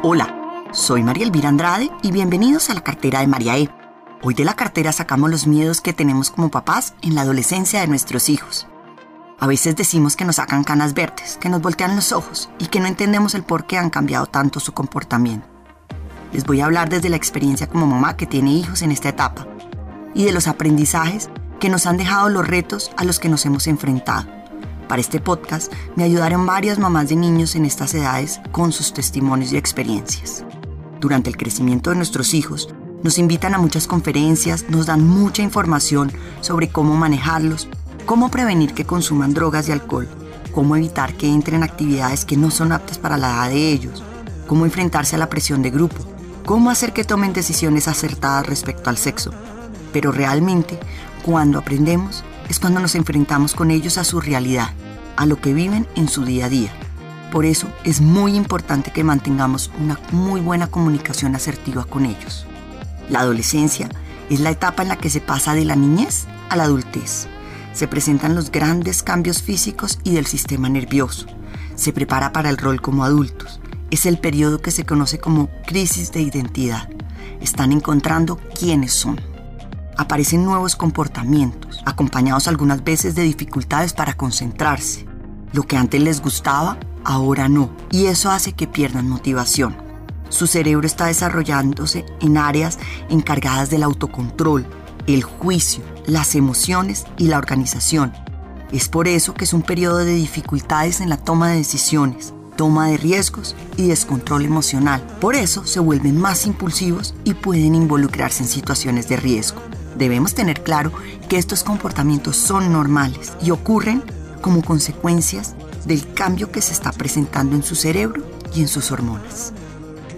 Hola, soy María Elvira Andrade y bienvenidos a la cartera de María E. Hoy de la cartera sacamos los miedos que tenemos como papás en la adolescencia de nuestros hijos. A veces decimos que nos sacan canas verdes, que nos voltean los ojos y que no entendemos el por qué han cambiado tanto su comportamiento. Les voy a hablar desde la experiencia como mamá que tiene hijos en esta etapa y de los aprendizajes que nos han dejado los retos a los que nos hemos enfrentado. Para este podcast me ayudaron varias mamás de niños en estas edades con sus testimonios y experiencias. Durante el crecimiento de nuestros hijos, nos invitan a muchas conferencias, nos dan mucha información sobre cómo manejarlos, cómo prevenir que consuman drogas y alcohol, cómo evitar que entren en actividades que no son aptas para la edad de ellos, cómo enfrentarse a la presión de grupo, cómo hacer que tomen decisiones acertadas respecto al sexo. Pero realmente, cuando aprendemos, es cuando nos enfrentamos con ellos a su realidad, a lo que viven en su día a día. Por eso es muy importante que mantengamos una muy buena comunicación asertiva con ellos. La adolescencia es la etapa en la que se pasa de la niñez a la adultez. Se presentan los grandes cambios físicos y del sistema nervioso. Se prepara para el rol como adultos. Es el periodo que se conoce como crisis de identidad. Están encontrando quiénes son aparecen nuevos comportamientos, acompañados algunas veces de dificultades para concentrarse. Lo que antes les gustaba, ahora no, y eso hace que pierdan motivación. Su cerebro está desarrollándose en áreas encargadas del autocontrol, el juicio, las emociones y la organización. Es por eso que es un periodo de dificultades en la toma de decisiones, toma de riesgos y descontrol emocional. Por eso se vuelven más impulsivos y pueden involucrarse en situaciones de riesgo debemos tener claro que estos comportamientos son normales y ocurren como consecuencias del cambio que se está presentando en su cerebro y en sus hormonas.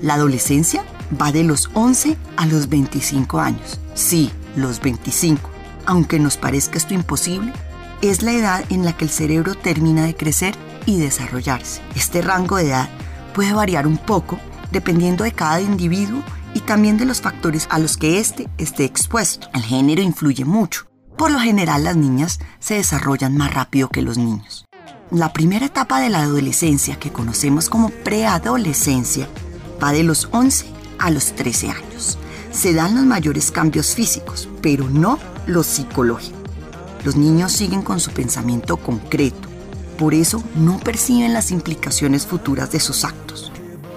La adolescencia va de los 11 a los 25 años. Sí, los 25. Aunque nos parezca esto imposible, es la edad en la que el cerebro termina de crecer y desarrollarse. Este rango de edad puede variar un poco dependiendo de cada individuo y también de los factores a los que éste esté expuesto. El género influye mucho. Por lo general las niñas se desarrollan más rápido que los niños. La primera etapa de la adolescencia, que conocemos como preadolescencia, va de los 11 a los 13 años. Se dan los mayores cambios físicos, pero no los psicológicos. Los niños siguen con su pensamiento concreto, por eso no perciben las implicaciones futuras de sus actos.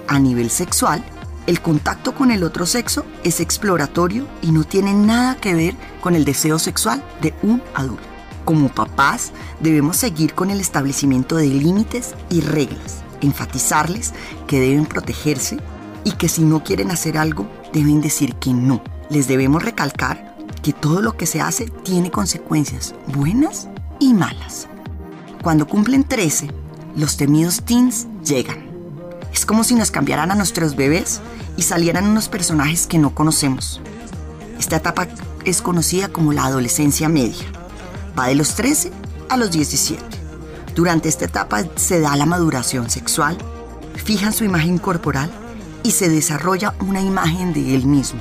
A nivel sexual, el contacto con el otro sexo es exploratorio y no tiene nada que ver con el deseo sexual de un adulto. Como papás debemos seguir con el establecimiento de límites y reglas, enfatizarles que deben protegerse y que si no quieren hacer algo deben decir que no. Les debemos recalcar que todo lo que se hace tiene consecuencias buenas y malas. Cuando cumplen 13, los temidos teens llegan es como si nos cambiaran a nuestros bebés y salieran unos personajes que no conocemos. Esta etapa es conocida como la adolescencia media. Va de los 13 a los 17. Durante esta etapa se da la maduración sexual, fijan su imagen corporal y se desarrolla una imagen de él mismo.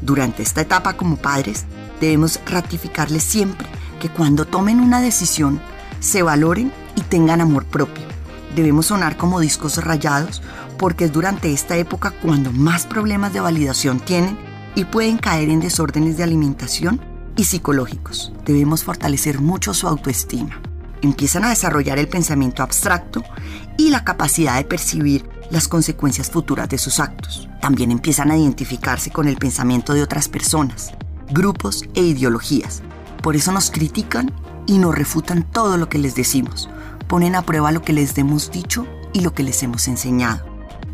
Durante esta etapa como padres debemos ratificarles siempre que cuando tomen una decisión se valoren y tengan amor propio debemos sonar como discos rayados porque es durante esta época cuando más problemas de validación tienen y pueden caer en desórdenes de alimentación y psicológicos. Debemos fortalecer mucho su autoestima. Empiezan a desarrollar el pensamiento abstracto y la capacidad de percibir las consecuencias futuras de sus actos. También empiezan a identificarse con el pensamiento de otras personas, grupos e ideologías. Por eso nos critican y nos refutan todo lo que les decimos, ponen a prueba lo que les hemos dicho y lo que les hemos enseñado.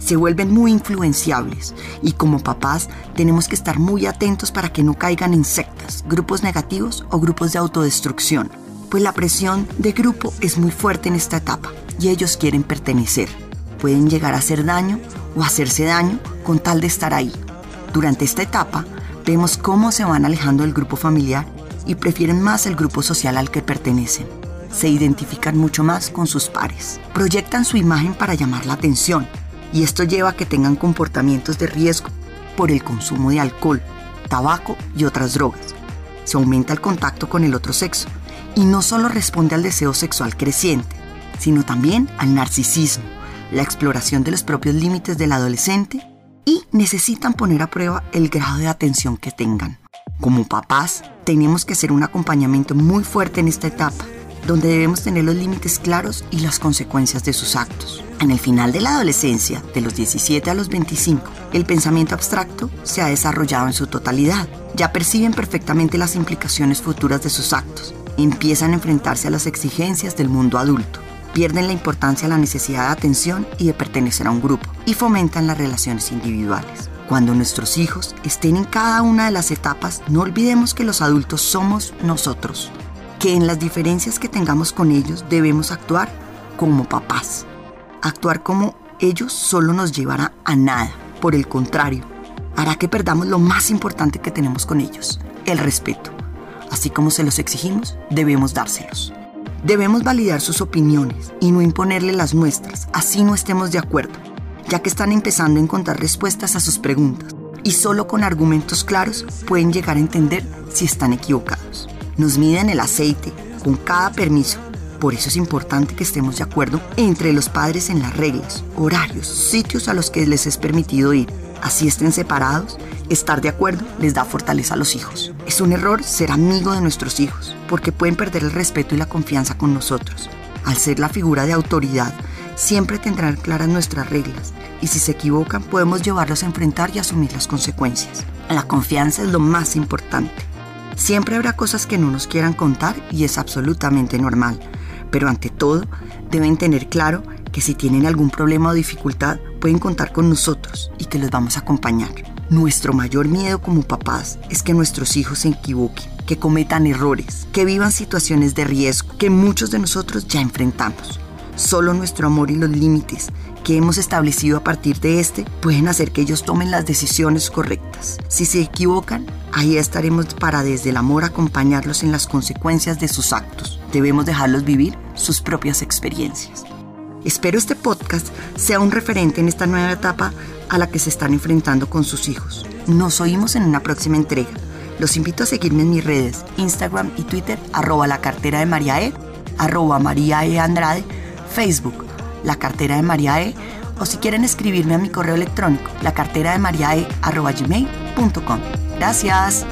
Se vuelven muy influenciables y como papás tenemos que estar muy atentos para que no caigan en sectas, grupos negativos o grupos de autodestrucción, pues la presión de grupo es muy fuerte en esta etapa y ellos quieren pertenecer. Pueden llegar a hacer daño o hacerse daño con tal de estar ahí. Durante esta etapa vemos cómo se van alejando del grupo familiar y prefieren más el grupo social al que pertenecen se identifican mucho más con sus pares. Proyectan su imagen para llamar la atención y esto lleva a que tengan comportamientos de riesgo por el consumo de alcohol, tabaco y otras drogas. Se aumenta el contacto con el otro sexo y no solo responde al deseo sexual creciente, sino también al narcisismo, la exploración de los propios límites del adolescente y necesitan poner a prueba el grado de atención que tengan. Como papás, tenemos que hacer un acompañamiento muy fuerte en esta etapa, donde debemos tener los límites claros y las consecuencias de sus actos. En el final de la adolescencia, de los 17 a los 25, el pensamiento abstracto se ha desarrollado en su totalidad. Ya perciben perfectamente las implicaciones futuras de sus actos. Empiezan a enfrentarse a las exigencias del mundo adulto. Pierden la importancia a la necesidad de atención y de pertenecer a un grupo y fomentan las relaciones individuales. Cuando nuestros hijos estén en cada una de las etapas, no olvidemos que los adultos somos nosotros, que en las diferencias que tengamos con ellos debemos actuar como papás. Actuar como ellos solo nos llevará a nada, por el contrario, hará que perdamos lo más importante que tenemos con ellos, el respeto. Así como se los exigimos, debemos dárselos. Debemos validar sus opiniones y no imponerle las nuestras, así no estemos de acuerdo, ya que están empezando a encontrar respuestas a sus preguntas y solo con argumentos claros pueden llegar a entender si están equivocados. Nos miden el aceite con cada permiso. Por eso es importante que estemos de acuerdo entre los padres en las reglas, horarios, sitios a los que les es permitido ir. Así estén separados, estar de acuerdo les da fortaleza a los hijos. Es un error ser amigo de nuestros hijos, porque pueden perder el respeto y la confianza con nosotros. Al ser la figura de autoridad, siempre tendrán claras nuestras reglas y si se equivocan podemos llevarlos a enfrentar y asumir las consecuencias. La confianza es lo más importante. Siempre habrá cosas que no nos quieran contar y es absolutamente normal, pero ante todo deben tener claro que si tienen algún problema o dificultad pueden contar con nosotros y que los vamos a acompañar. Nuestro mayor miedo como papás es que nuestros hijos se equivoquen, que cometan errores, que vivan situaciones de riesgo que muchos de nosotros ya enfrentamos. Solo nuestro amor y los límites que hemos establecido a partir de este pueden hacer que ellos tomen las decisiones correctas. Si se equivocan, ahí estaremos para desde el amor acompañarlos en las consecuencias de sus actos. Debemos dejarlos vivir sus propias experiencias. Espero este podcast sea un referente en esta nueva etapa a la que se están enfrentando con sus hijos. Nos oímos en una próxima entrega. Los invito a seguirme en mis redes, Instagram y Twitter, arroba la cartera de María E, arroba María E Andrade, Facebook, la cartera de María E, o si quieren escribirme a mi correo electrónico, la cartera de María E, arroba gmail.com. Gracias.